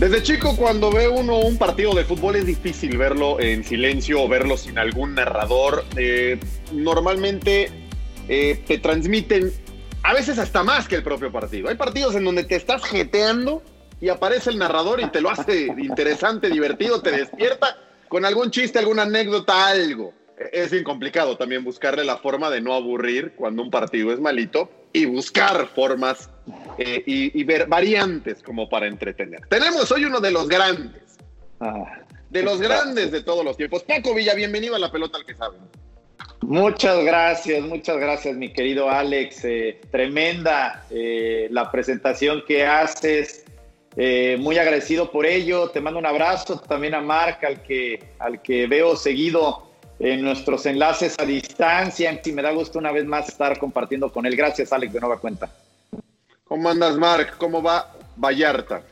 Desde chico, cuando ve uno un partido de fútbol, es difícil verlo en silencio o verlo sin algún narrador. Eh, normalmente eh, te transmiten, a veces hasta más que el propio partido. Hay partidos en donde te estás jeteando y aparece el narrador y te lo hace interesante, divertido, te despierta con algún chiste, alguna anécdota, algo. Es bien complicado también buscarle la forma de no aburrir cuando un partido es malito y buscar formas eh, y, y ver variantes como para entretener. Tenemos hoy uno de los grandes, de los grandes de todos los tiempos. Paco Villa, bienvenido a la pelota al que sabe. Muchas gracias, muchas gracias, mi querido Alex. Eh, tremenda eh, la presentación que haces. Eh, muy agradecido por ello. Te mando un abrazo también a Marc, al que, al que veo seguido en nuestros enlaces a distancia. Y me da gusto una vez más estar compartiendo con él. Gracias, Alex, de nueva cuenta. ¿Cómo andas, Marc? ¿Cómo va Vallarta?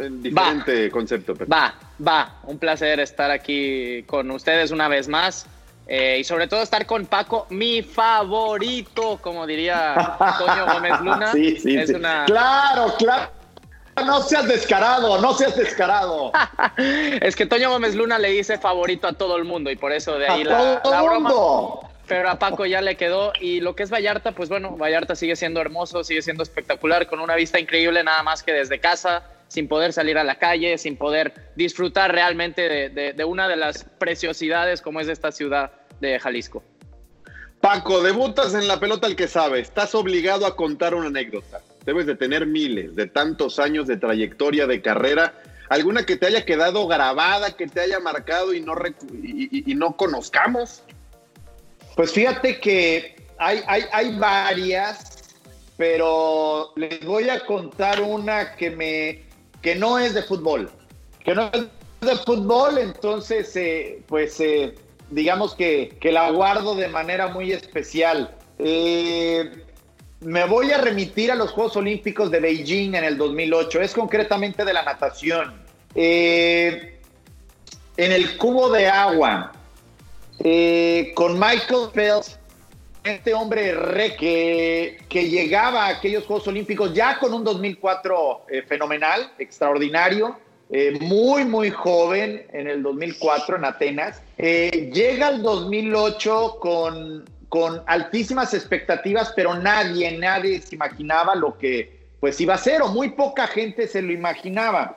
En diferente concepto. pero- Va, va, un placer estar aquí con ustedes una vez más. eh, y sobre todo estar con Paco, mi favorito, como diría Toño Gómez Luna. Sí, sí, es sí. una... Claro, claro. No seas descarado, no seas descarado. es que Toño Gómez Luna le dice favorito a todo el mundo y por eso de ahí A la, todo la broma. mundo. Pero a Paco ya le quedó. Y lo que es Vallarta, pues bueno, Vallarta sigue siendo hermoso, sigue siendo espectacular, con una vista increíble, nada más que desde casa, sin poder salir a la calle, sin poder disfrutar realmente de, una de las preciosidades como es esta ciudad de Jalisco. Paco, debutas en la pelota al que sabe. Estás obligado a contar una anécdota. Debes de tener miles de tantos años de trayectoria, de carrera. ¿Alguna que te haya quedado grabada, que te haya marcado y no, y no conozcamos? Pues fíjate que hay, hay, hay varias, pero les voy a contar una que me que no es de fútbol. Que no es de fútbol, entonces eh, pues eh, digamos que, que la guardo de manera muy especial. Eh, me voy a remitir a los Juegos Olímpicos de Beijing en el 2008, es concretamente de la natación. En el cubo de agua, eh, con Michael Phelps, este hombre re que, que llegaba a aquellos Juegos Olímpicos ya con un 2004 eh, fenomenal, extraordinario, eh, muy, muy joven en el 2004 en Atenas. Llega al 2008 con, con altísimas expectativas, pero nadie, nadie se imaginaba lo que pues iba a ser, o muy poca gente se lo imaginaba.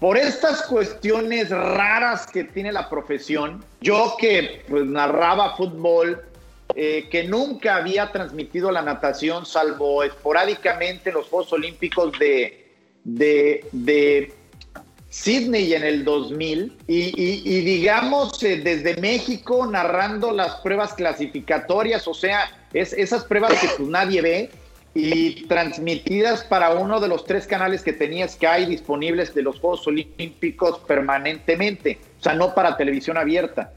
Por estas cuestiones raras que tiene la profesión, yo que pues, narraba fútbol, eh, que nunca había transmitido la natación, salvo esporádicamente en los Juegos Olímpicos de, de, Sydney en el 2000 y, digamos eh, desde México narrando las pruebas clasificatorias, o sea, es, esas pruebas que pues nadie ve y transmitidas para uno de los tres canales que tenía Sky disponibles de los Juegos Olímpicos permanentemente, o sea, no para televisión abierta.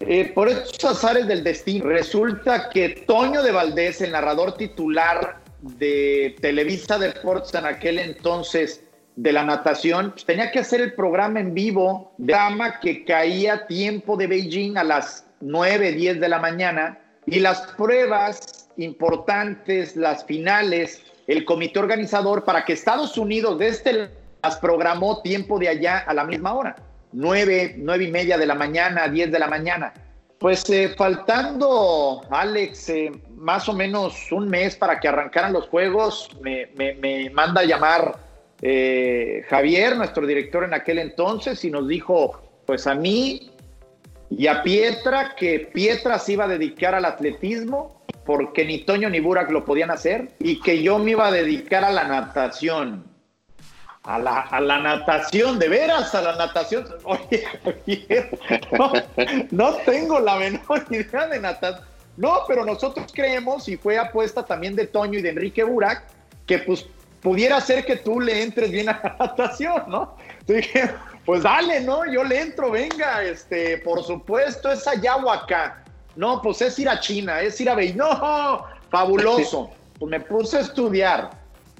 Eh, por esos azares del destino, resulta que Toño de Valdés, el narrador titular de Televisa Deportes en aquel entonces, de la natación, pues, tenía que hacer el programa en vivo de dama que caía tiempo de Beijing a las 9, 10 de la mañana y las pruebas importantes, las finales, el comité organizador para que Estados Unidos de este las programó tiempo de allá a la misma hora, 9, 9 y media de la mañana, 10 de la mañana. Pues eh, faltando, Alex, eh, más o menos un mes para que arrancaran los juegos, me, me, me manda a llamar eh, Javier, nuestro director en aquel entonces, y nos dijo, pues a mí y a Pietra, que Pietra se iba a dedicar al atletismo, porque ni Toño ni Burak lo podían hacer, y que yo me iba a dedicar a la natación. A la, a la natación, de veras, a la natación. Oye, no, no tengo la menor idea de natación. No, pero nosotros creemos, y fue apuesta también de Toño y de Enrique Burak, que pues pudiera ser que tú le entres bien a la natación, ¿no? dije, pues dale, ¿no? Yo le entro, venga, este, por supuesto, es allá o acá. No, pues es ir a China, es ir a Beijing. No, fabuloso. Pues me puse a estudiar,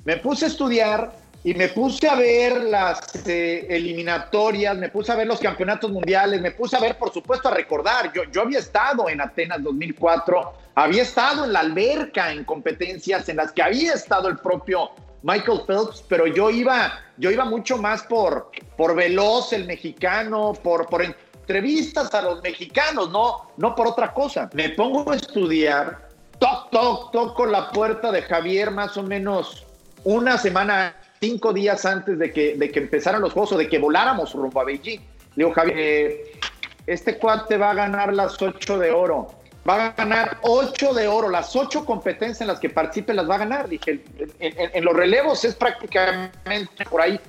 me puse a estudiar y me puse a ver las eh, eliminatorias, me puse a ver los campeonatos mundiales, me puse a ver, por supuesto, a recordar. Yo, yo había estado en Atenas 2004, había estado en la alberca en competencias en las que había estado el propio Michael Phelps, pero yo iba, yo iba mucho más por, por veloz el mexicano, por, por entrevistas a los mexicanos, no, no por otra cosa. Me pongo a estudiar, toc, toc, toco la puerta de Javier más o menos una semana, cinco días antes de que, de que empezaran los juegos o de que voláramos rumbo a Beijing. Digo, Javier, eh, este cuate va a ganar las ocho de oro va a ganar ocho de oro, las ocho competencias en las que participe las va a ganar. Dije, en, los relevos es prácticamente por ahí,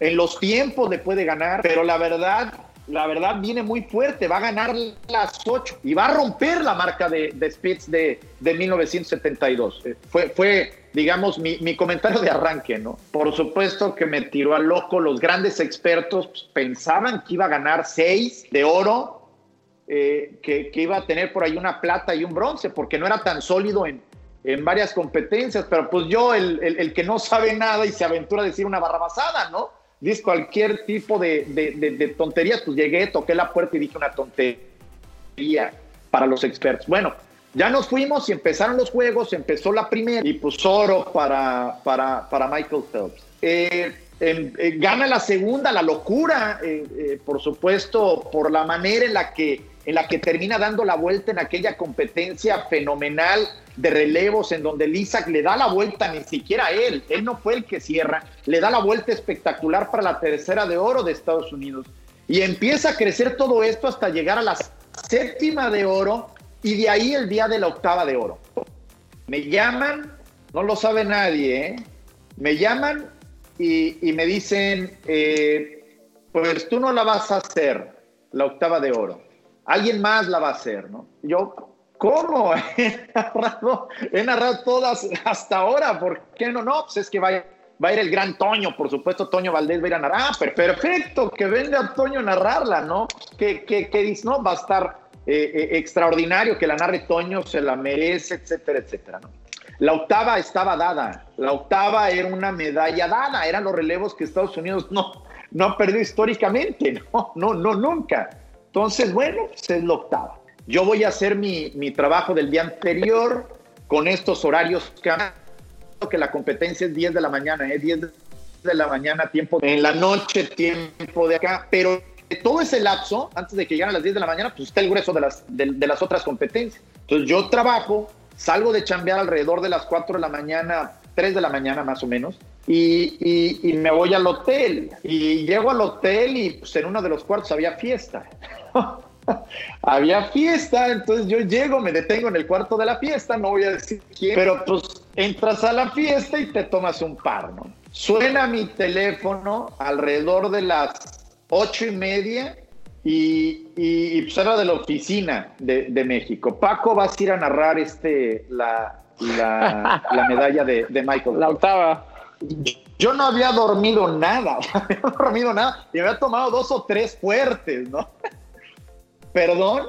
en los tiempos le puede ganar, pero la verdad, la verdad viene muy fuerte, va a ganar las ocho y va a romper la marca de, de Spitz de, de 1972. Eh, fue, fue digamos, mi, mi, comentario de arranque, ¿no? Por supuesto que me tiró a loco, los grandes expertos pues, pensaban que iba a ganar seis de oro, eh, que, iba a tener por ahí una plata y un bronce, porque no era tan sólido en, en varias competencias, pero pues yo, el, el, que no sabe nada y se aventura a decir una barrabasada, ¿no? Dice cualquier tipo de, de, de, tonterías, pues llegué, toqué la puerta y dije una tontería para los expertos. Bueno, ya nos fuimos y empezaron los juegos, empezó la primera y pues oro para, para, para Michael Phelps. Eh, eh, gana la segunda, la locura, por supuesto, por la manera en la que en la que termina dando la vuelta en aquella competencia fenomenal de relevos en donde Isaac le da la vuelta, ni siquiera él, él no fue el que cierra, le da la vuelta espectacular para la tercera de oro de Estados Unidos. Y empieza a crecer todo esto hasta llegar a la séptima de oro y de ahí el día de la octava de oro. Me llaman, no lo sabe nadie, ¿eh? me llaman y, me dicen, eh, pues tú no la vas a hacer, la octava de oro alguien más la va a hacer, ¿no? Yo, ¿cómo? He narrado, todas hasta ahora, ¿por qué no? No, pues es que va, a ir el gran Toño, por supuesto, Toño Valdés va a ir a narrar. Ah, perfecto, que venga Toño a narrarla, ¿no? Que, que, que dice, no, va a estar eh, eh, extraordinario, que la narre Toño, se la merece, etcétera, etcétera, ¿no? La octava estaba dada, la octava era una medalla dada, eran los relevos que Estados Unidos no, no ha perdido históricamente, no, no, no, nunca. Entonces, bueno, pues es la octava. Yo voy a hacer mi, mi trabajo del día anterior con estos horarios que la competencia es 10 de la mañana, es ¿eh? 10 de la mañana, tiempo en la noche, tiempo de acá, pero todo ese lapso, antes de que lleguen a las 10 de la mañana, pues está el grueso de las, de, las otras competencias. Entonces yo trabajo, salgo de chambear alrededor de las 4 de la mañana, 3 de la mañana más o menos, y, y, me voy al hotel. Y llego al hotel y pues en uno de los cuartos había fiesta. había fiesta, entonces yo llego, me detengo en el cuarto de la fiesta, no voy a decir quién, pero pues entras a la fiesta y te tomas un par, ¿no? Suena mi teléfono alrededor de las ocho y media y, y, pues era de la oficina de, de, México. Paco, vas a ir a narrar este, la, la, la medalla de, de, Michael. La octava. Yo no había dormido nada, no había dormido nada y había tomado dos o tres fuertes, ¿no? Perdón,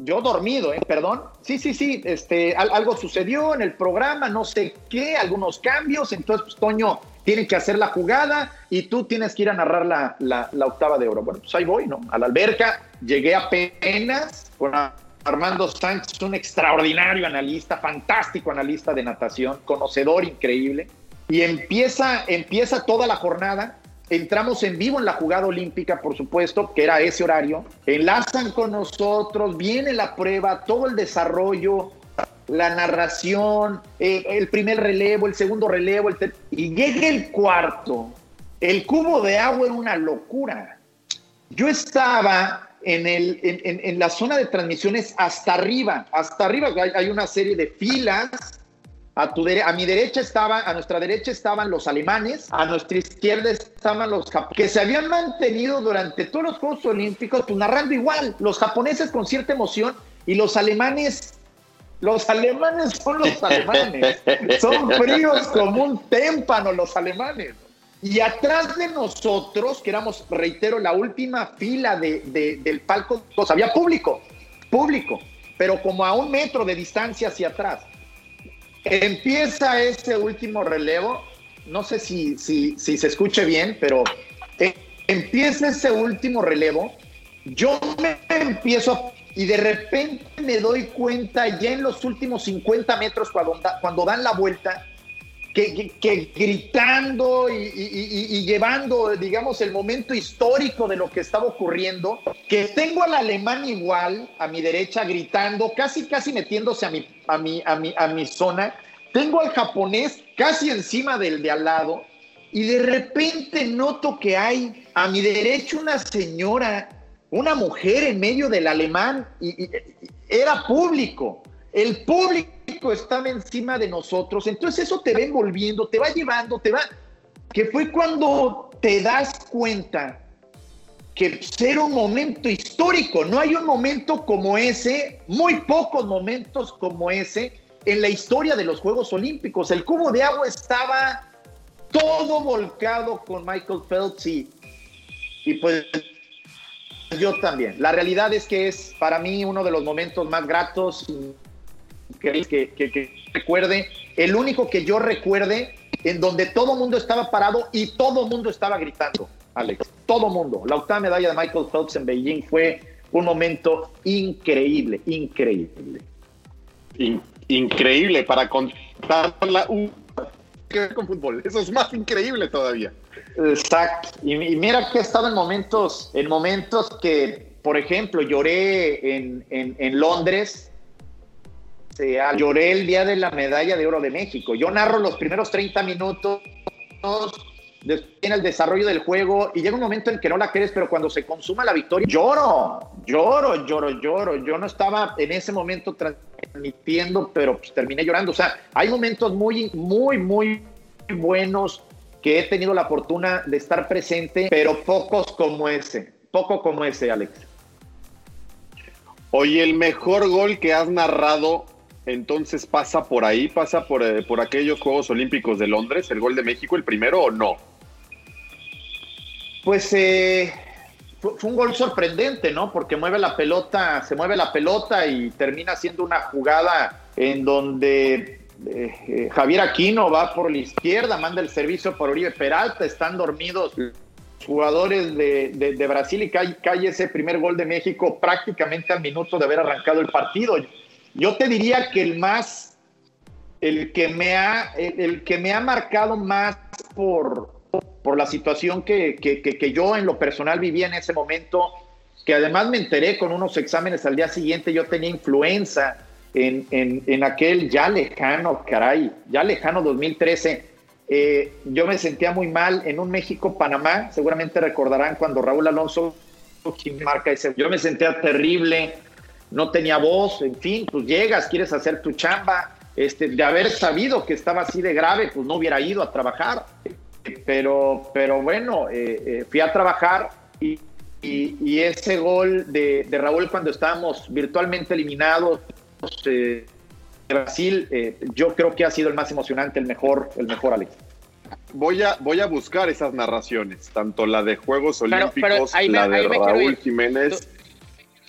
yo dormido, ¿eh? Perdón. Sí, sí, sí, este, algo sucedió en el programa, no sé qué, algunos cambios, entonces pues Toño tiene que hacer la jugada y tú tienes que ir a narrar la, la, la octava de oro. Bueno, pues ahí voy, ¿no? A la alberca, llegué apenas con Armando Sánchez, un extraordinario analista, fantástico analista de natación, conocedor increíble, y empieza, empieza toda la jornada Entramos en vivo en la jugada olímpica, por supuesto, que era ese horario. Enlazan con nosotros, viene la prueba, todo el desarrollo, la narración, eh, el primer relevo, el segundo relevo, el y llega el cuarto. El cubo de agua era una locura. Yo estaba en, el, en, la zona de transmisiones hasta arriba, hasta arriba hay una serie de filas a, tu a mi derecha estaba, a nuestra derecha estaban los alemanes, a nuestra izquierda estaban los japoneses, que se habían mantenido durante todos los Juegos Olímpicos, pues narrando igual, los japoneses con cierta emoción y los alemanes los alemanes son los alemanes. Son fríos como un témpano los alemanes. Y atrás de nosotros, que éramos, reitero, la última fila de, del palco, pues había público, público, pero como a un metro de distancia hacia atrás. Empieza ese último relevo, no sé si, si, se escuche bien, pero eh, empieza ese último relevo, yo me empiezo y de repente me doy cuenta ya en los últimos 50 metros cuando dan la vuelta, que, gritando y, y, llevando, digamos, el momento histórico de lo que estaba ocurriendo, que tengo al alemán igual a mi derecha gritando, casi, casi metiéndose a mi, a mi, a mi, a mi zona. Tengo al japonés casi encima del de al lado y de repente noto que hay a mi derecha una señora, una mujer en medio del alemán y era público. El público estaba encima de nosotros, entonces eso te va envolviendo, te va llevando, te va, que fue cuando te das cuenta que ser un momento histórico, no hay un momento como ese, muy pocos momentos como ese en la historia de los Juegos Olímpicos. El cubo de agua estaba todo volcado con Michael Phelps y, y pues yo también. La realidad es que es para mí uno de los momentos más gratos que, que, recuerde, el único que yo recuerde en donde todo mundo estaba parado y todo mundo estaba gritando, Alex, todo mundo. La octava medalla de Michael Phelps en Beijing fue un momento increíble, increíble. increíble para contar la que ver con fútbol. Eso es más increíble todavía. Exacto. Y, mira que he estado en momentos, en momentos que, por ejemplo, lloré en, en, en Londres lloré el día de la medalla de oro de México. Yo narro los primeros 30 minutos, después viene el desarrollo del juego y llega un momento en que no la crees, pero cuando se consuma la victoria, lloro, lloro, lloro, lloro. Yo no estaba en ese momento transmitiendo, pero pues, terminé llorando. O sea, hay momentos muy, muy, muy buenos que he tenido la fortuna de estar presente, pero pocos como ese, poco como ese, Alex. Oye, el mejor gol que has narrado entonces pasa por ahí, pasa por, eh, por aquellos Juegos Olímpicos de Londres, el gol de México, el primero o no? Pues eh, fue, un gol sorprendente, ¿no? Porque mueve la pelota, se mueve la pelota y termina siendo una jugada en donde eh, Javier Aquino va por la izquierda, manda el servicio por Oribe Peralta, están dormidos jugadores de, Brasil y cae, cae, ese primer gol de México prácticamente al minuto de haber arrancado el partido. Yo te diría que el más, el que me ha, el, que me ha marcado más por, por la situación que, que, yo en lo personal vivía en ese momento, que además me enteré con unos exámenes al día siguiente, yo tenía influenza en, en, aquel ya lejano, caray, ya lejano 2013. Eh, yo me sentía muy mal en un México-Panamá, seguramente recordarán cuando Raúl Alonso marca ese, yo me sentía terrible, no tenía voz, en fin, pues llegas, quieres hacer tu chamba, este, de haber sabido que estaba así de grave, pues no hubiera ido a trabajar. pero, pero bueno, eh, eh, fui a trabajar y, y, ese gol de, de, Raúl cuando estábamos virtualmente eliminados de Brasil, yo creo que ha sido el más emocionante, el mejor, el mejor Alex. Voy a, voy a buscar esas narraciones, tanto la de Juegos Olímpicos, la de Raúl Jiménez. Tú,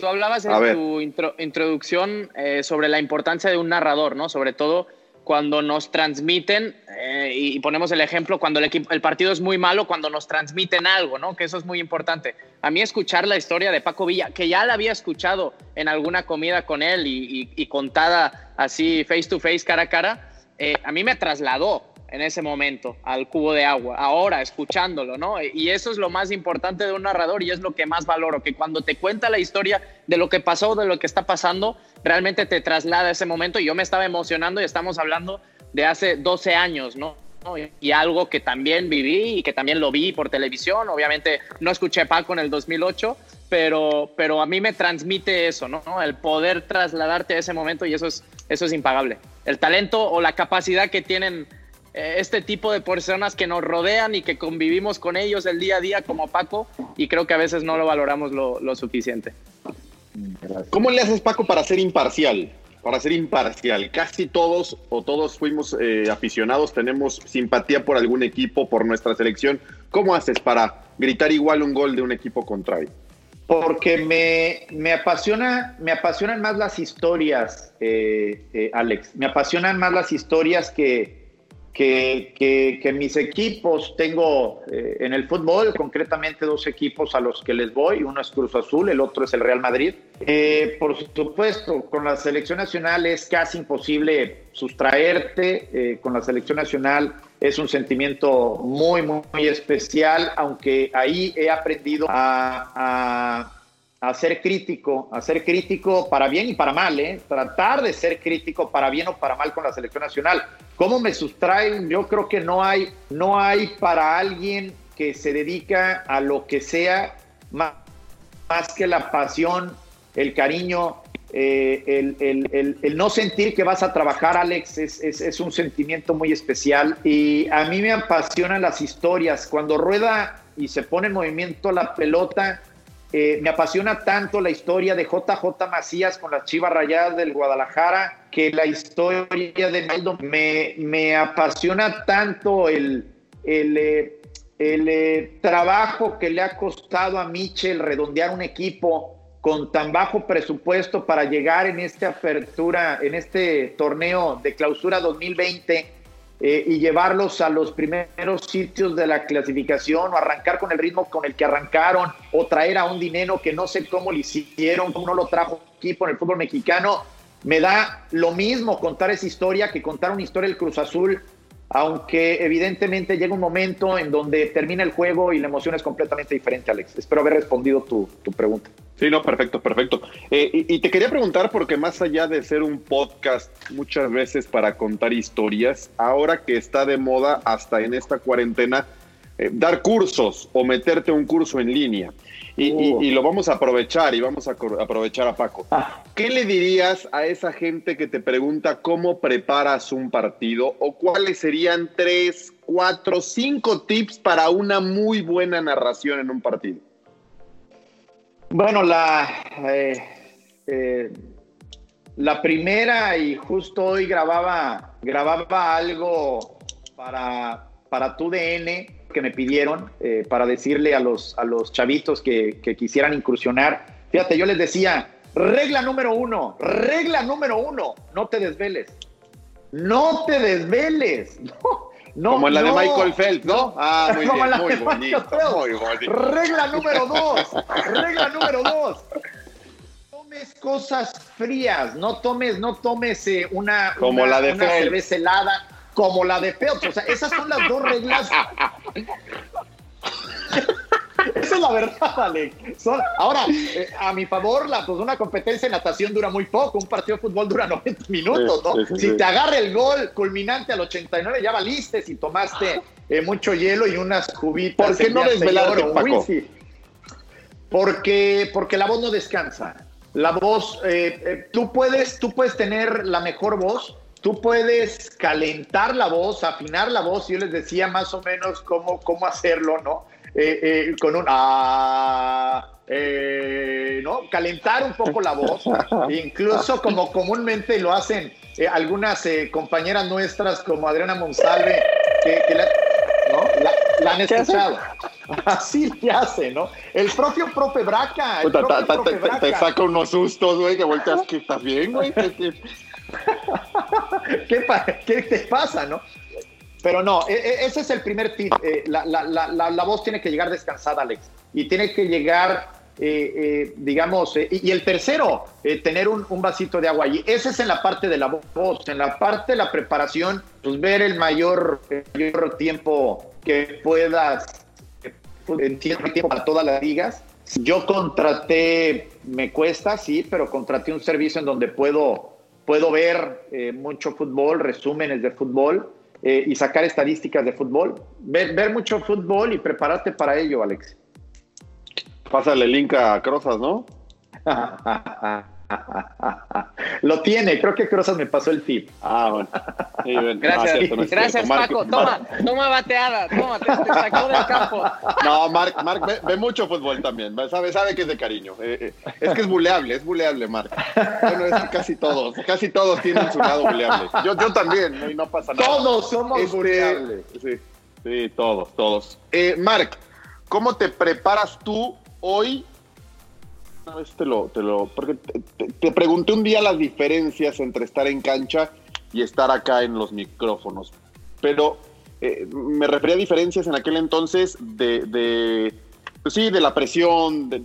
hablabas en tu introducción sobre la importancia de un narrador, ¿no? Sobre todo cuando nos transmiten, eh, y ponemos el ejemplo, cuando el, equipo, el partido es muy malo, cuando nos transmiten algo, ¿no? Que eso es muy importante. A mí escuchar la historia de Paco Villa, que ya la había escuchado en alguna comida con él y, contada así face to face, cara a cara, eh, a mí me trasladó en ese momento al cubo de agua, ahora escuchándolo, ¿no? Y eso es lo más importante de un narrador y es lo que más valoro, que cuando te cuenta la historia de lo que pasó, de lo que está pasando, realmente te traslada a ese momento y yo me estaba emocionando y estamos hablando de hace 12 años, ¿no? Y algo que también viví y que también lo vi por televisión, obviamente no escuché Paco en el 2008, pero, pero a mí me transmite eso, ¿no? El poder trasladarte a ese momento y eso es, eso es impagable. El talento o la capacidad que tienen este tipo de personas que nos rodean y que convivimos con ellos el día a día como Paco y creo que a veces no lo valoramos lo, suficiente. ¿Cómo le haces Paco para ser imparcial? Para ser imparcial, casi todos o todos fuimos eh, aficionados, tenemos simpatía por algún equipo, por nuestra selección. ¿Cómo haces para gritar igual un gol de un equipo contrario? Porque me, me, apasiona, me apasionan más las historias, eh, Alex. Me apasionan más las historias que, que, que, mis equipos, tengo eh, en el fútbol concretamente dos equipos a los que les voy, uno es Cruz Azul, el otro es el Real Madrid. Eh, por supuesto, con la selección nacional es casi imposible sustraerte, eh, con la selección nacional es un sentimiento muy, muy, muy especial, aunque ahí he aprendido a a ser crítico, a ser crítico para bien y para mal, ¿eh? tratar de ser crítico para bien o para mal con la selección nacional. ¿Cómo me sustraen? Yo creo que no hay, no hay para alguien que se dedica a lo que sea más, más que la pasión, el cariño, eh, el, no sentir que vas a trabajar, Alex, es, es, un sentimiento muy especial. Y a mí me apasionan las historias. Cuando rueda y se pone en movimiento la pelota, eh, me apasiona tanto la historia de JJ Macías con las Chivas Rayadas del Guadalajara que la historia de Naldo. Me, me apasiona tanto el, el, eh, el eh, trabajo que le ha costado a Michel redondear un equipo con tan bajo presupuesto para llegar en esta apertura, en este torneo de clausura 2020 eh, y llevarlos a los primeros sitios de la clasificación o arrancar con el ritmo con el que arrancaron o traer a un dinero que no sé cómo lo hicieron, cómo no lo trajo aquí por el fútbol mexicano. Me da lo mismo contar esa historia que contar una historia del Cruz Azul, aunque evidentemente llega un momento en donde termina el juego y la emoción es completamente diferente, Alex. Espero haber respondido tu, tu pregunta. Sí, no, perfecto, perfecto. Eh, y, te quería preguntar, porque más allá de ser un podcast muchas veces para contar historias, ahora que está de moda hasta en esta cuarentena, eh, dar cursos o meterte un curso en línea. Y, y, lo vamos a aprovechar y vamos a aprovechar a Paco. Ah. ¿Qué le dirías a esa gente que te pregunta cómo preparas un partido o cuáles serían tres, cuatro, cinco tips para una muy buena narración en un partido? Bueno, la, eh, eh, la primera, y justo hoy grababa, grababa algo para, para tu DN que me pidieron eh, para decirle a los, a los chavitos que, que quisieran incursionar. Fíjate, yo les decía, regla número uno, regla número uno, no te desveles. No te desveles. No como en la de Michael Phelps, ¿no? Ah, muy bien, muy bonito, muy bonito. Regla número dos, regla número dos. Tomes cosas frías, no tomes, no tomes eh, una, como la de una cerveza helada, como la de Phelps. O sea, esas son las dos reglas Esa es la verdad, Alex. ahora, eh, a mi favor, la, pues una competencia de natación dura muy poco, un partido de fútbol dura 90 minutos, ¿no? si te agarra el gol culminante al 89, ya valiste si tomaste eh, mucho hielo y unas cubitas. ¿Por qué no desvelarte, Paco? Porque, porque la voz no descansa. La voz, eh, tú, puedes, tú puedes tener la mejor voz, tú puedes calentar la voz, afinar la voz. Yo les decía más o menos cómo, cómo hacerlo, ¿no? Eh, eh, con un ah, eh, ¿no? Calentar un poco la voz, incluso como comúnmente lo hacen algunas compañeras nuestras como Adriana Monsalve, que, la, ¿no? han escuchado. Así le hace, ¿no? El propio Profe Braca. El te, saca unos sustos, güey, que vueltas que estás bien, güey. ¿Qué, ¿Qué te pasa, no? Pero no, e, e, ese es el primer tip. Eh, la, la, la, la, voz tiene que llegar descansada, Alex. Y tiene que llegar, eh, eh, digamos, y, el tercero, tener un, vasito de agua. Y ese es en la parte de la voz. En la parte de la preparación, pues ver el mayor, tiempo que puedas, en tiempo para todas las ligas. Yo contraté, me cuesta, sí, pero contraté un servicio en donde puedo, puedo ver mucho fútbol, resúmenes de fútbol eh, y sacar estadísticas de fútbol. Ver, ver, mucho fútbol y prepararte para ello, Alex. Pásale el link a Crozas, ¿no? Lo tiene, creo que Crozas me pasó el tip. Ah, bueno. Gracias, gracias Paco. Toma, toma bateada, toma, te, sacó del campo. No, Marc, Marc ve, mucho fútbol también, sabe, sabe que es de cariño. Eh, eh, es que es buleable, es buleable, Marc. Bueno, es que casi todos, casi todos tienen su lado buleable. Yo, yo también, y no pasa nada. Todos somos este, buleables. Sí, sí, todos, todos. Eh, Marc, ¿cómo te preparas tú hoy te lo, te lo, porque te, pregunté un día las diferencias entre estar en cancha y estar acá en los micrófonos, pero eh, me refería a diferencias en aquel entonces de, de pues sí, de la presión, de,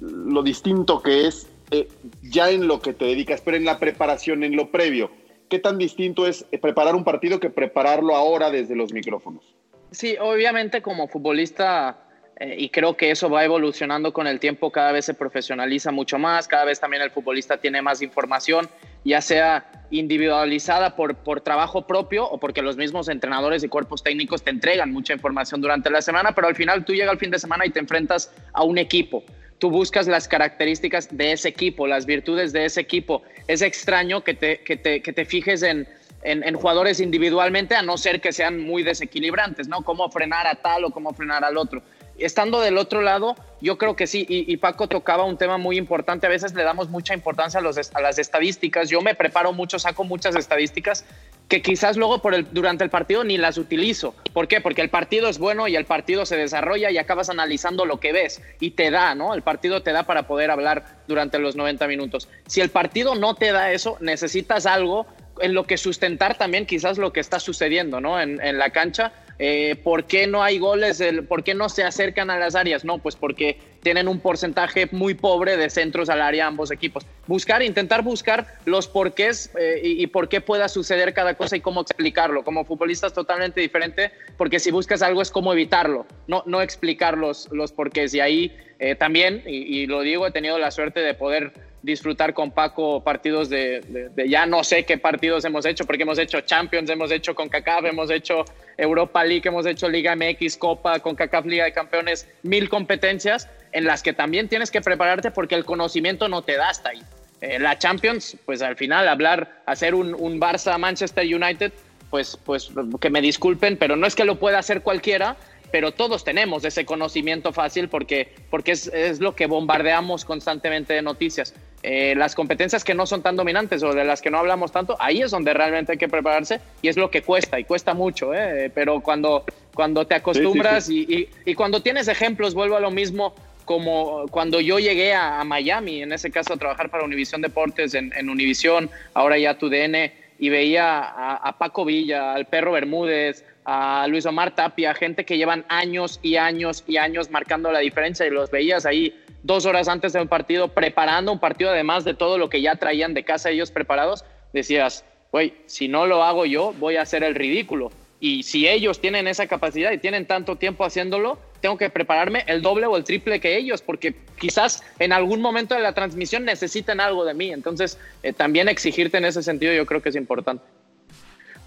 lo distinto que es eh, ya en lo que te dedicas, pero en la preparación, en lo previo. ¿Qué tan distinto es eh, preparar un partido que prepararlo ahora desde los micrófonos? Sí, obviamente como futbolista eh, y creo que eso va evolucionando con el tiempo, cada vez se profesionaliza mucho más, cada vez también el futbolista tiene más información, ya sea individualizada por, por trabajo propio o porque los mismos entrenadores y cuerpos técnicos te entregan mucha información durante la semana, pero al final tú llegas al fin de semana y te enfrentas a un equipo. Tú buscas las características de ese equipo, las virtudes de ese equipo. Es extraño que te, que te, que te fijes en, en, en, jugadores individualmente, a no ser que sean muy desequilibrantes, ¿no? Cómo frenar a tal o cómo frenar al otro estando del otro lado, yo creo que sí, y, Paco tocaba un tema muy importante, a veces le damos mucha importancia a, las estadísticas, yo me preparo mucho, saco muchas estadísticas que quizás luego durante el partido ni las utilizo. ¿Por qué? Porque el partido es bueno y el partido se desarrolla y acabas analizando lo que ves y te da, ¿no? El partido te da para poder hablar durante los 90 minutos. Si el partido no te da eso, necesitas algo en lo que sustentar también quizás lo que está sucediendo, ¿no? En la cancha eh, ¿Por qué no hay goles? ¿Por qué no se acercan a las áreas? No, pues porque tienen un porcentaje muy pobre de centros al área ambos equipos. Buscar, intentar buscar los porqués eh, y, por qué pueda suceder cada cosa y cómo explicarlo. Como futbolista es totalmente diferente porque si buscas algo es cómo evitarlo, no, no explicar los, los porqués. Y ahí eh, también, y lo digo, he tenido la suerte de poder disfrutar con Paco partidos de, ya no sé qué partidos hemos hecho, porque hemos hecho Champions, hemos hecho con CACAF, hemos hecho Europa League, hemos hecho Liga MX, Copa, con CACAF Liga de Campeones, mil competencias en las que también tienes que prepararte porque el conocimiento no te da hasta ahí. Eh, la Champions, pues al final hablar, hacer un, un Barça Manchester United, pues, pues que me disculpen, pero no es que lo pueda hacer cualquiera, pero todos tenemos ese conocimiento fácil porque, porque es, es lo que bombardeamos constantemente de noticias. Eh, las competencias que no son tan dominantes o de las que no hablamos tanto, ahí es donde realmente hay que prepararse y es lo que cuesta y cuesta mucho, ¿eh? pero cuando, cuando te acostumbras Y, y, cuando tienes ejemplos, vuelvo a lo mismo como cuando yo llegué a, Miami, en ese caso a trabajar para Univisión Deportes en, en Univisión, ahora ya tu DN, y veía a, a Paco Villa, al Perro Bermúdez, a Luis Omar Tapia, gente que llevan años y años y años marcando la diferencia y los veías ahí dos horas antes de un partido, preparando un partido además de todo lo que ya traían de casa ellos preparados, decías, güey, si no lo hago yo, voy a hacer el ridículo. Y si ellos tienen esa capacidad y tienen tanto tiempo haciéndolo, tengo que prepararme el doble o el triple que ellos, porque quizás en algún momento de la transmisión necesiten algo de mí. Entonces, eh, también exigirte en ese sentido yo creo que es importante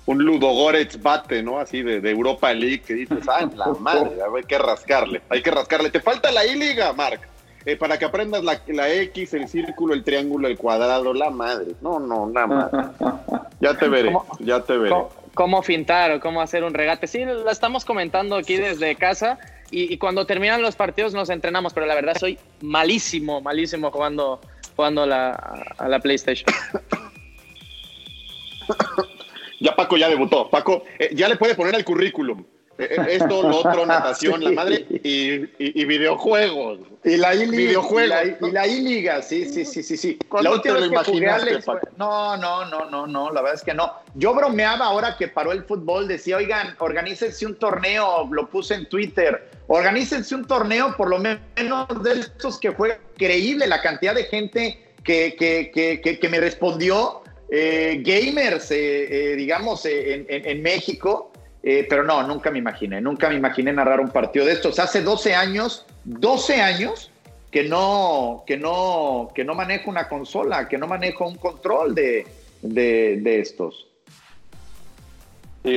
un Ludogorets bate, ¿no? Así de, Europa League, que dices, ah, la madre, hay que rascarle, hay que rascarle. Te falta la I-Liga, Mark, eh, para que aprendas la, la, X, el círculo, el triángulo, el cuadrado, la madre. No, no, nada más. Ya te veré, ya te veré. Cómo, fintar o cómo hacer un regate. Sí, la estamos comentando aquí desde casa y, cuando terminan los partidos nos entrenamos, pero la verdad soy malísimo, malísimo jugando, jugando a la PlayStation. ya Paco ya debutó. Paco eh, ya le puede poner el currículum. Eh, eh, esto, lo otro, natación, la madre y, videojuegos. Y la I-Liga. sí, sí, sí, sí. sí. La última vez que no, no, no, no, no, la verdad es que no. Yo bromeaba ahora que paró el fútbol, decía, oigan, organícense un torneo, lo puse en Twitter, organícense un torneo por lo menos de estos que fue increíble la cantidad de gente que, que, que, que me respondió, eh, gamers, digamos, en, México eh, pero no, nunca me imaginé, nunca me imaginé narrar un partido de estos. Hace 12 años, 12 años que no, que no, que no manejo una consola, que no manejo un control de, de, estos.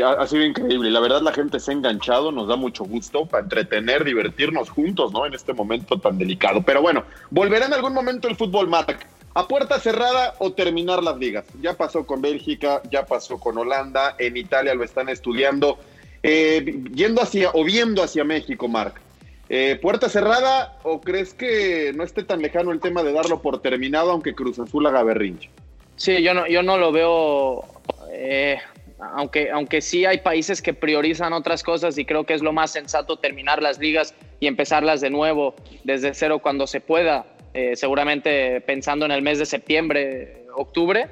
ha, sido increíble. La verdad, la gente se ha enganchado, nos da mucho gusto para entretener, divertirnos juntos, ¿no? En este momento tan delicado. Pero bueno, volverá en algún momento el fútbol, Marc. ¿A puerta cerrada o terminar las ligas? Ya pasó con Bélgica, ya pasó con Holanda, en Italia lo están estudiando. Eh, yendo hacia o viendo hacia México, Marc. Eh, ¿Puerta cerrada o crees que no esté tan lejano el tema de darlo por terminado aunque Cruz Azul haga berrinche? Sí, yo no, yo no lo veo, eh, aunque, aunque sí hay países que priorizan otras cosas y creo que es lo más sensato terminar las ligas y empezarlas de nuevo desde cero cuando se pueda. Eh, seguramente pensando en el mes de septiembre, octubre.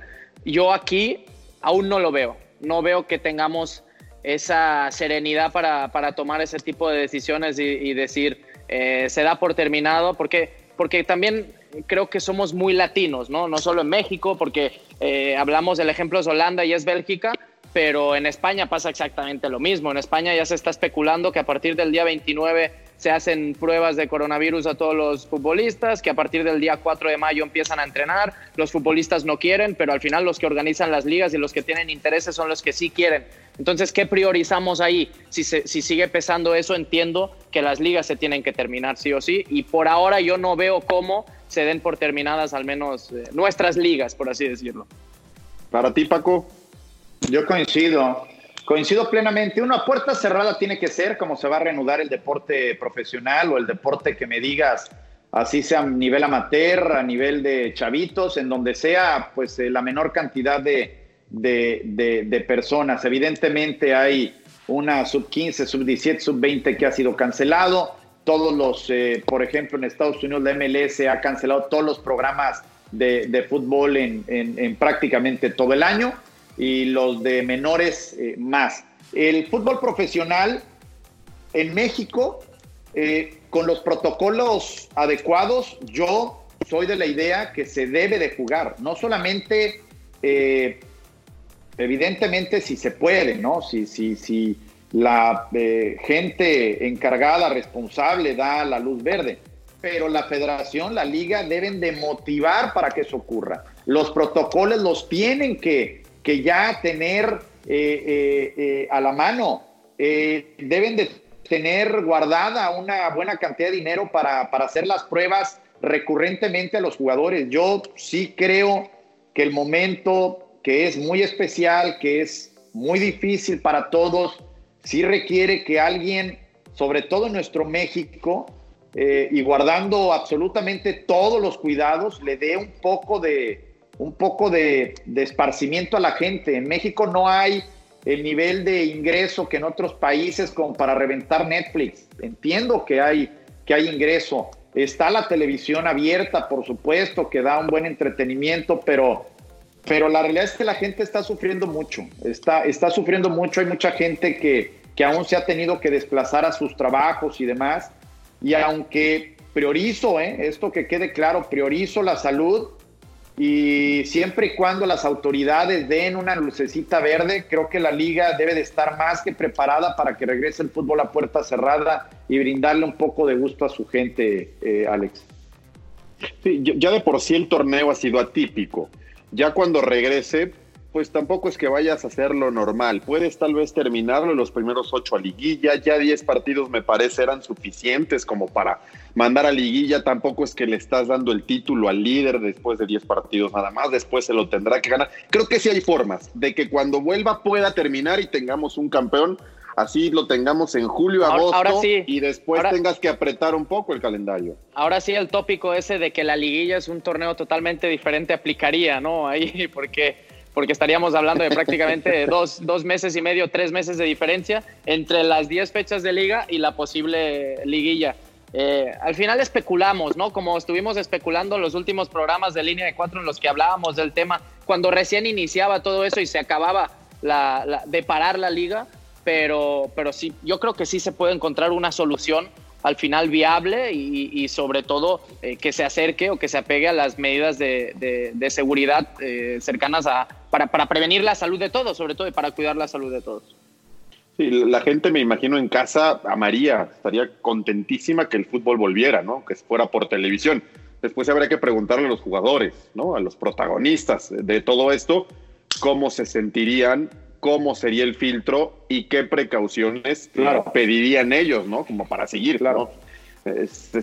Yo aquí aún no lo veo. No veo que tengamos esa serenidad para, para tomar ese tipo de decisiones y, decir, eh, se da por terminado, porque, porque también creo que somos muy latinos, ¿no? No solo en México, porque eh, hablamos del ejemplo de Holanda y es Bélgica, pero en España pasa exactamente lo mismo. En España ya se está especulando que a partir del día 29 se hacen pruebas de coronavirus a todos los futbolistas, que a partir del día 4 de mayo empiezan a entrenar, los futbolistas no quieren, pero al final los que organizan las ligas y los que tienen intereses son los que sí quieren. Entonces, ¿qué priorizamos ahí? Si, si sigue pesando eso, entiendo que las ligas se tienen que terminar sí o sí, y por ahora yo no veo cómo se den por terminadas al menos eh, nuestras ligas, por así decirlo. Para ti, Paco. Yo coincido. Coincido plenamente. Una puerta cerrada tiene que ser como se va a reanudar el deporte profesional o el deporte que me digas, así sea a nivel amateur, a nivel de chavitos, en donde sea pues eh, la menor cantidad de, de, personas. Evidentemente hay una sub 15, sub 17, sub 20 que ha sido cancelado. Todos los, eh, por ejemplo, en Estados Unidos la MLS ha cancelado todos los programas de, fútbol en, en prácticamente todo el año y los de menores eh, más. El fútbol profesional en México, eh, con los protocolos adecuados, yo soy de la idea que se debe de jugar, no solamente, eh, evidentemente si se puede, ¿no? Si, si, si la gente encargada, responsable, da la luz verde, pero la federación, la liga deben de motivar para que eso ocurra. Los protocolos los tienen que que ya tener eh, eh, eh, a la mano. deben de tener guardada una buena cantidad de dinero para, hacer las pruebas recurrentemente a los jugadores. Yo sí creo que el momento que es muy especial, que es muy difícil para todos, sí requiere que alguien, sobre todo nuestro México, y guardando absolutamente todos los cuidados, le dé un poco de, un poco de, esparcimiento a la gente. En México no hay el nivel de ingreso que en otros países como para reventar Netflix. Entiendo que hay, que hay ingreso. Está la televisión abierta, por supuesto, que da un buen entretenimiento, pero, pero la realidad es que la gente está sufriendo mucho. Está, está sufriendo mucho. Hay mucha gente que, que aún se ha tenido que desplazar a sus trabajos y demás. Y aunque priorizo, ¿eh? esto que quede claro, priorizo la salud, y siempre y cuando las autoridades den una lucecita verde, creo que la liga debe de estar más que preparada para que regrese el fútbol a puerta cerrada y brindarle un poco de gusto a su gente, eh, Alex. Sí, ya de por sí el torneo ha sido atípico. Ya cuando regrese, pues tampoco es que vayas a hacerlo normal. Puedes tal vez terminarlo en los primeros ocho a liguilla, ya diez partidos me parece eran suficientes como para mandar a liguilla. Tampoco es que le estás dando el título al líder después de diez partidos nada más, después se lo tendrá que ganar. Creo que sí hay formas de que cuando vuelva pueda terminar y tengamos un campeón así lo tengamos en julio, agosto y después tengas que apretar un poco el calendario. Ahora sí el tópico ese de que la liguilla es un torneo totalmente diferente aplicaría, ¿no? Ahí porque porque estaríamos hablando de prácticamente dos, dos, meses y medio, tres meses de diferencia entre las diez fechas de liga y la posible liguilla. Eh, al final especulamos, ¿no? Como estuvimos especulando en los últimos programas de línea de cuatro en los que hablábamos del tema, cuando recién iniciaba todo eso y se acababa de parar la liga, pero, pero sí, yo creo que sí se puede encontrar una solución al final viable y, sobre todo eh, que se acerque o que se apegue a las medidas de, seguridad eh, cercanas a, para, para, prevenir la salud de todos, sobre todo y para cuidar la salud de todos. Sí, la gente me imagino en casa amaría, estaría contentísima que el fútbol volviera, ¿no? Que fuera por televisión. Después habría que preguntarle a los jugadores, ¿no? A los protagonistas de todo esto, cómo se sentirían cómo sería el filtro y qué precauciones pedirían ellos, ¿no? Como para seguir, claro.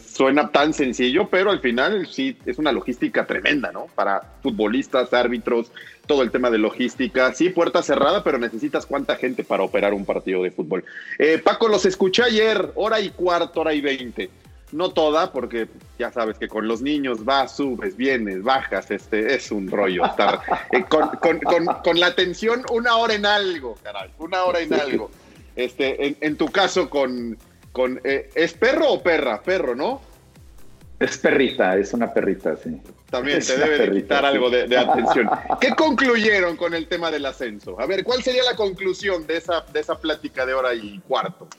Suena tan sencillo, pero al final sí es una logística tremenda, ¿no? Para futbolistas, árbitros, todo el tema de logística. Sí, puerta cerrada, pero necesitas cuánta gente para operar un partido de fútbol. Eh, Paco, los escuché ayer, hora y cuarto, hora y veinte no toda, porque ya sabes que con los niños vas, subes, vienes, bajas, este es un rollo estar eh, con, la atención una hora en algo, caray, una hora en algo. Este, en, tu caso con, con eh, ¿es perro o perra? Perro, ¿no? Es perrita, es una perrita, sí. También te debe de quitar algo de, de, atención. ¿Qué concluyeron con el tema del ascenso? A ver, ¿cuál sería la conclusión de esa, de esa plática de hora y cuarto?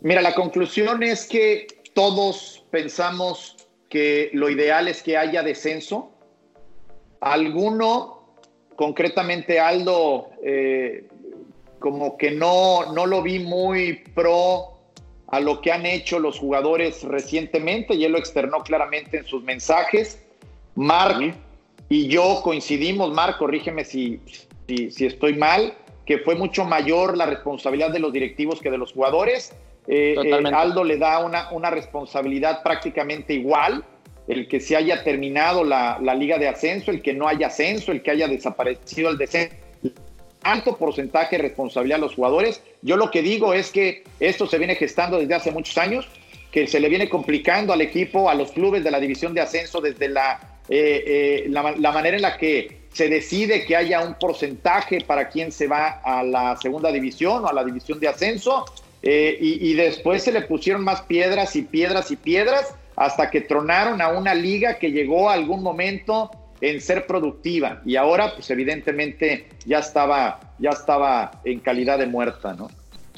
Mira, la conclusión es que todos pensamos que lo ideal es que haya descenso. Alguno, concretamente Aldo, eh, como que no, no lo vi muy pro a lo que han hecho los jugadores recientemente y él lo externó claramente en sus mensajes. Mark y yo coincidimos, Marc, corrígeme si, si estoy mal, que fue mucho mayor la responsabilidad de los directivos que de los jugadores eh, eh, Aldo le da una, una, responsabilidad prácticamente igual, el que se haya terminado la, liga de ascenso, el que no haya ascenso, el que haya desaparecido el descenso. Alto porcentaje de responsabilidad a los jugadores. Yo lo que digo es que esto se viene gestando desde hace muchos años, que se le viene complicando al equipo, a los clubes de la división de ascenso desde la, eh, la, la manera en la que se decide que haya un porcentaje para quien se va a la segunda división o a la división de ascenso eh, y, después se le pusieron más piedras y piedras y piedras hasta que tronaron a una liga que llegó a algún momento en ser productiva y ahora pues evidentemente ya estaba ya estaba en calidad de muerta, ¿no?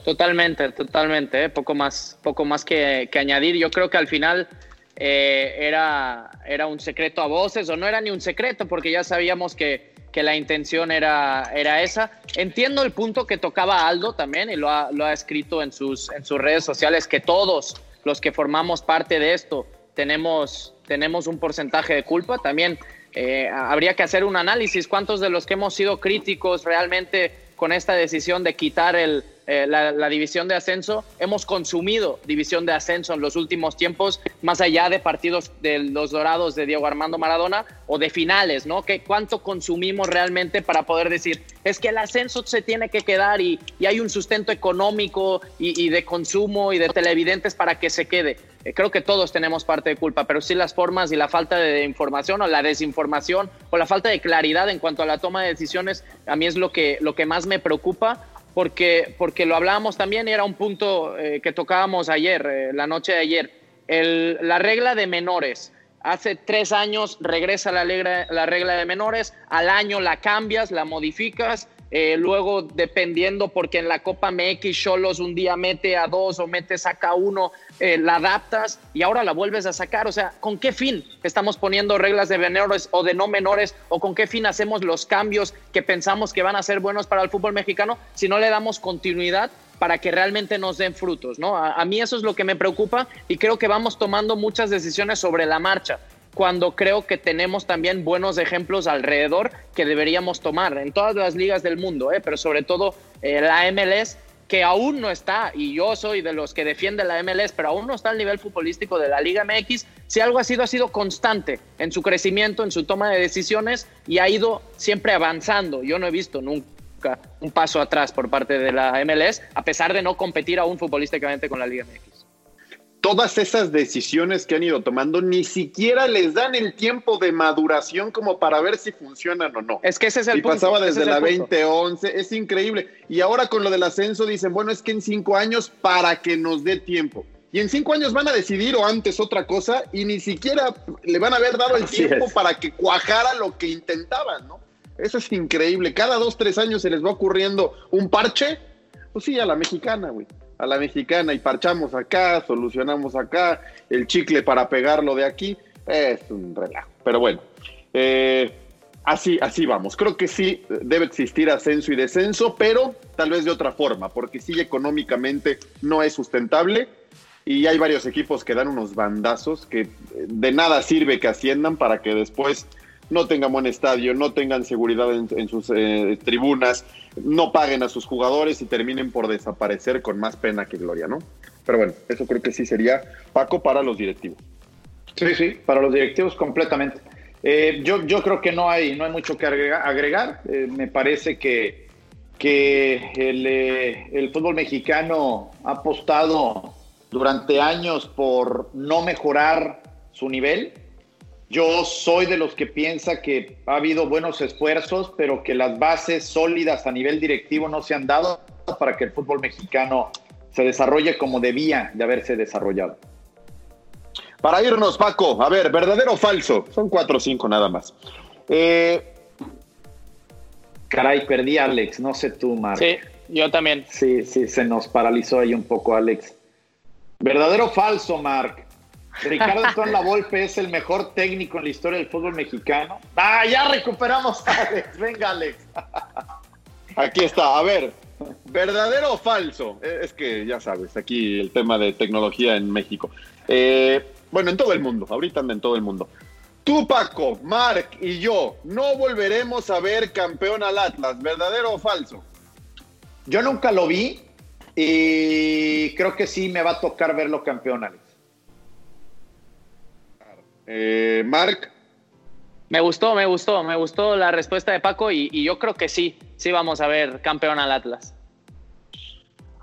Totalmente, totalmente, ¿eh? poco más poco más que, añadir. Yo creo que al final eh, era era un secreto a voces o no era ni un secreto porque ya sabíamos que que la intención era, era esa. Entiendo el punto que tocaba Aldo también y lo ha, lo ha escrito en sus, en sus redes sociales, que todos los que formamos parte de esto tenemos, tenemos un porcentaje de culpa. También eh, habría que hacer un análisis, cuántos de los que hemos sido críticos realmente con esta decisión de quitar el, eh, la, división de ascenso. Hemos consumido división de ascenso en los últimos tiempos, más allá de partidos de los Dorados de Diego Armando Maradona o de finales, ¿no? ¿Qué, ¿Cuánto consumimos realmente para poder decir, es que el ascenso se tiene que quedar y, hay un sustento económico y, de consumo y de televidentes para que se quede? Eh, creo que todos tenemos parte de culpa, pero sí las formas y la falta de información o la desinformación o la falta de claridad en cuanto a la toma de decisiones, a mí es lo que, lo que más me preocupa porque, porque lo hablábamos también y era un punto eh, que tocábamos ayer, eh, la noche de ayer. la regla de menores. Hace tres años regresa la la regla de menores, al año la cambias, la modificas eh, luego, dependiendo, porque en la Copa MX Cholos un día mete a dos o mete saca uno, eh, la adaptas y ahora la vuelves a sacar. O sea, ¿con qué fin estamos poniendo reglas de menores o de no menores? ¿O con qué fin hacemos los cambios que pensamos que van a ser buenos para el fútbol mexicano si no le damos continuidad para que realmente nos den frutos? ¿no? a mí eso es lo que me preocupa y creo que vamos tomando muchas decisiones sobre la marcha cuando creo que tenemos también buenos ejemplos alrededor que deberíamos tomar en todas las ligas del mundo, ¿eh? pero sobre todo eh, la MLS que aún no está, y yo soy de los que defiende la MLS, pero aún no está al nivel futbolístico de la Liga MX, si algo ha sido, ha sido constante en su crecimiento, en su toma de decisiones y ha ido siempre avanzando. Yo no he visto nunca un paso atrás por parte de la MLS, a pesar de no competir aún futbolísticamente con la Liga MX todas esas decisiones que han ido tomando ni siquiera les dan el tiempo de maduración como para ver si funcionan o no. Es que ese es el y pasaba desde la 2011, es increíble. Y ahora con lo del ascenso dicen, bueno, es que en cinco años para que nos dé tiempo. Y en cinco años van a decidir o antes otra cosa y ni siquiera le van a haber dado el tiempo para que cuajara lo que intentaban, ¿no? Eso es increíble. Cada dos, tres años se les va ocurriendo un parche. Pues sí, a la mexicana, güey a la mexicana y parchamos acá, solucionamos acá, el chicle para pegarlo de aquí, es un relajo. Pero bueno, eh, así, así vamos. Creo que sí debe existir ascenso y descenso, pero tal vez de otra forma, porque sí económicamente no es sustentable y hay varios equipos que dan unos bandazos que de nada sirve que asciendan para que después no tengan buen estadio, no tengan seguridad en, sus eh, tribunas, no paguen a sus jugadores y terminen por desaparecer con más pena que gloria, ¿no? Pero bueno, eso creo que sí sería Paco para los directivos. Sí, sí, para los directivos completamente. Eh, yo, yo creo que no hay, no hay mucho que agregar. Eh, me parece que, que el, el fútbol mexicano ha apostado durante años por no mejorar su nivel yo soy de los que piensa que ha habido buenos esfuerzos, pero que las bases sólidas a nivel directivo no se han dado para que el fútbol mexicano se desarrolle como debía de haberse desarrollado. Para irnos, Paco, a ver, verdadero o falso. Son cuatro o cinco nada más. Eh, Caray, perdí a Alex, no sé tú, Marc. Sí, yo también. Sí, sí, se nos paralizó ahí un poco, Alex. ¿Verdadero o falso, Marc? Ricardo Antoine Lavolpe es el mejor técnico en la historia del fútbol mexicano. Ah, ya recuperamos a Alex. Venga, Alex. Aquí está. A ver, ¿verdadero o falso? Eh, es que ya sabes, aquí el tema de tecnología en México. Eh, bueno, en todo el mundo. Ahorita anda en todo el mundo. Tú, Paco, Mark y yo no volveremos a ver campeón al Atlas. ¿Verdadero o falso? Yo nunca lo vi y creo que sí me va a tocar verlo campeón, Alex. Eh, Mark. Me gustó, me gustó, me gustó la respuesta de Paco y, yo creo que sí, sí vamos a ver campeón al Atlas.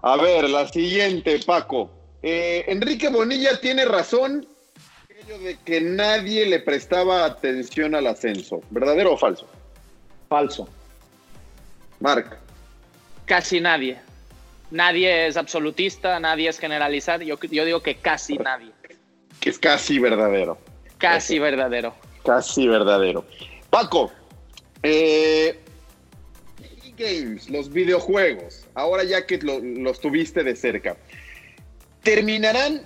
A ver, la siguiente, Paco. Eh, Enrique Bonilla tiene razón de que nadie le prestaba atención al ascenso. ¿Verdadero o falso? Falso. Mark. Casi nadie. Nadie es absolutista, nadie es generalizar. Yo, yo digo que casi nadie. Que es casi verdadero. Casi verdadero. Casi verdadero. Paco, eh, games, los videojuegos, ahora ya que los tuviste de cerca, ¿terminarán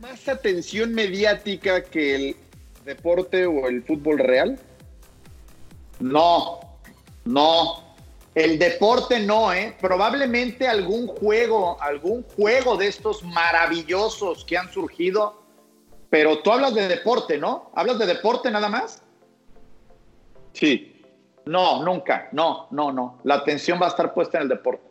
más atención mediática que el deporte o el fútbol real? No, no. El deporte no, ¿eh? Probablemente algún juego, algún juego de estos maravillosos que han surgido pero tú hablas de deporte, ¿no? ¿Hablas de deporte nada más? Sí. No, nunca. No, no, no. La atención va a estar puesta en el deporte.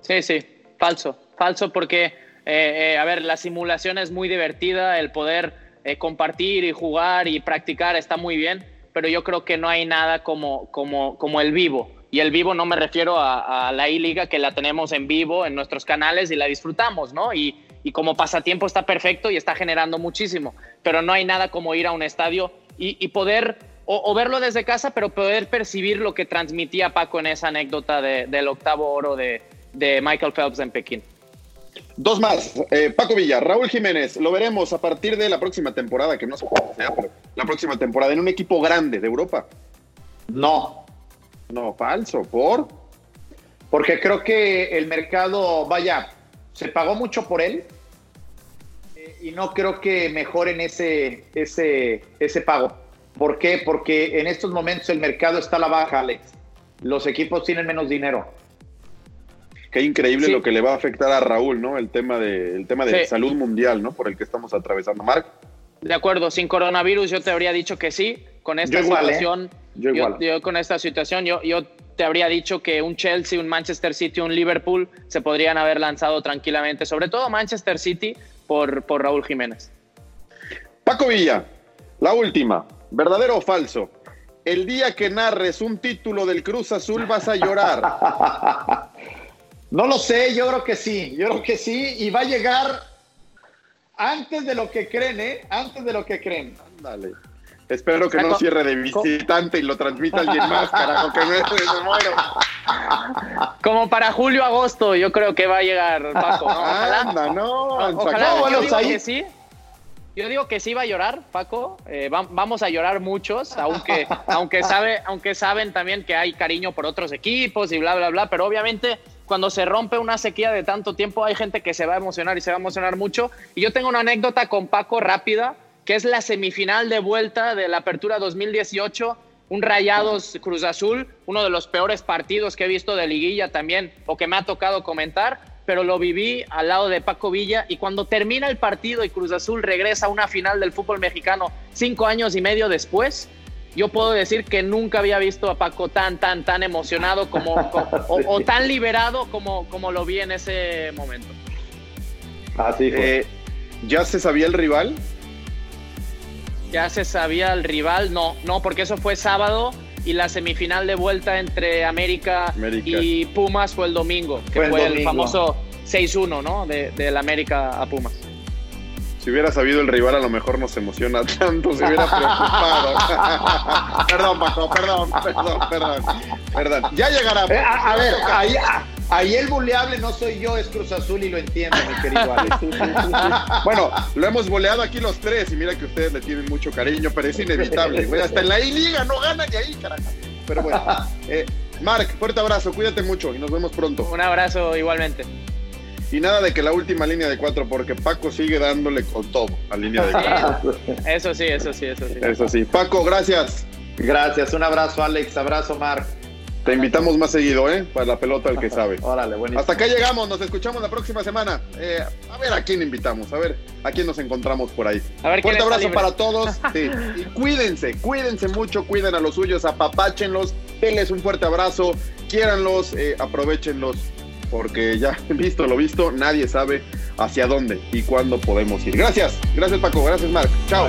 Sí, sí. Falso. Falso porque, eh, eh, a ver, la simulación es muy divertida, el poder eh, compartir y jugar y practicar está muy bien, pero yo creo que no hay nada como, como, como el vivo. Y el vivo no me refiero a, a la I-Liga, que la tenemos en vivo en nuestros canales y la disfrutamos, ¿no? Y, y como pasatiempo está perfecto y está generando muchísimo, pero no hay nada como ir a un estadio y, poder o, verlo desde casa, pero poder percibir lo que transmitía Paco en esa anécdota del octavo oro de, Michael Phelps en Pekín. Dos más. Eh, Paco Villa, Raúl Jiménez, lo veremos a partir de la próxima temporada, que no sé cuándo sea, la próxima temporada en un equipo grande de Europa. No. No, falso. ¿Por? Porque creo que el mercado, vaya, se pagó mucho por él eh, y no creo que mejoren ese, ese, ese pago. ¿Por qué? Porque en estos momentos el mercado está a la baja, Alex. Los equipos tienen menos dinero. Qué increíble lo que le va a afectar a Raúl, ¿no? El tema de, el tema de salud mundial, ¿no? Por el que estamos atravesando. Marc. De acuerdo, sin coronavirus yo te habría dicho que sí. Con esta Yo igual, ¿eh? situación, Yo yo, igual. yo con esta situación, yo, yo te habría dicho que un Chelsea, un Manchester City, un Liverpool se podrían haber lanzado tranquilamente, sobre todo Manchester City por, por Raúl Jiménez. Paco Villa, la última, ¿verdadero o falso? El día que narres un título del Cruz Azul vas a llorar. No lo sé, yo creo que sí, yo creo que sí, y va a llegar antes de lo que creen, ¿eh? Antes de lo que creen. Dale. Espero que no cierre de visitante y lo transmita alguien más, carajo, que me, me muero. Como para julio, agosto, yo creo que va a llegar Paco. ¿no? Ojalá. Anda, no. Ojalá, No, bueno, yo digo ahí- que sí. Yo digo que sí va a llorar, Paco. Eh, va- vamos a llorar muchos, aunque, aunque, sabe, aunque saben también que hay cariño por otros equipos y bla, bla, bla. Pero obviamente cuando se rompe una sequía de tanto tiempo hay gente que se va a emocionar y se va a emocionar mucho. Y yo tengo una anécdota con Paco rápida, que es la semifinal de vuelta de la Apertura 2018. Un Rayados Cruz Azul, uno de los peores partidos que he visto de liguilla también, o que me ha tocado comentar pero lo viví al lado de Paco Villa y cuando termina el partido y Cruz Azul regresa a una final del fútbol mexicano cinco años y medio después, yo puedo decir que nunca había visto a Paco tan, tan, tan emocionado como, co- o, o tan liberado como, como lo vi en ese momento. Así fue. Eh, ¿Ya se sabía el rival? Ya se sabía el rival, no, no, porque eso fue sábado y la semifinal de vuelta entre América, América. y Pumas fue el domingo, que Fue fue, el famoso 6-1, ¿no? De, del América a Pumas. Si hubiera sabido el rival, a lo mejor no se emociona tanto, se hubiera preocupado. perdón, Paco, perdón, perdón, perdón. Perdón. Ya llegará. Eh, a, a ver, ahí, ahí el buleable no soy yo, es Cruz Azul y lo entiendo, mi querido Alex. Bueno, lo hemos boleado aquí los tres y mira que ustedes le tienen mucho cariño, pero es inevitable. güey. Hasta en la I-Liga no ganan de ahí, carajo. Pero bueno, eh, Marc, fuerte abrazo, cuídate mucho y nos vemos pronto. Un abrazo igualmente. Y nada de que la última línea de cuatro, porque Paco sigue dándole con todo a línea de cuatro. Eso sí, eso sí, eso sí. Eso sí. Paco, gracias. Gracias, un abrazo Alex, abrazo Marc. Te invitamos más seguido, ¿eh? Para la pelota al que sabe. Órale, buenísimo. Hasta acá llegamos, nos escuchamos la próxima semana. Eh, a ver a quién invitamos, a ver a quién nos encontramos por ahí. A ver Fuerte abrazo para todos. sí. Y cuídense, cuídense mucho, cuiden a los suyos, apapáchenlos, denles un fuerte abrazo, quiéranlos, eh, aprovechenlos, porque ya visto lo visto, nadie sabe hacia dónde y cuándo podemos ir. Gracias, gracias Paco, gracias Marc. Chao.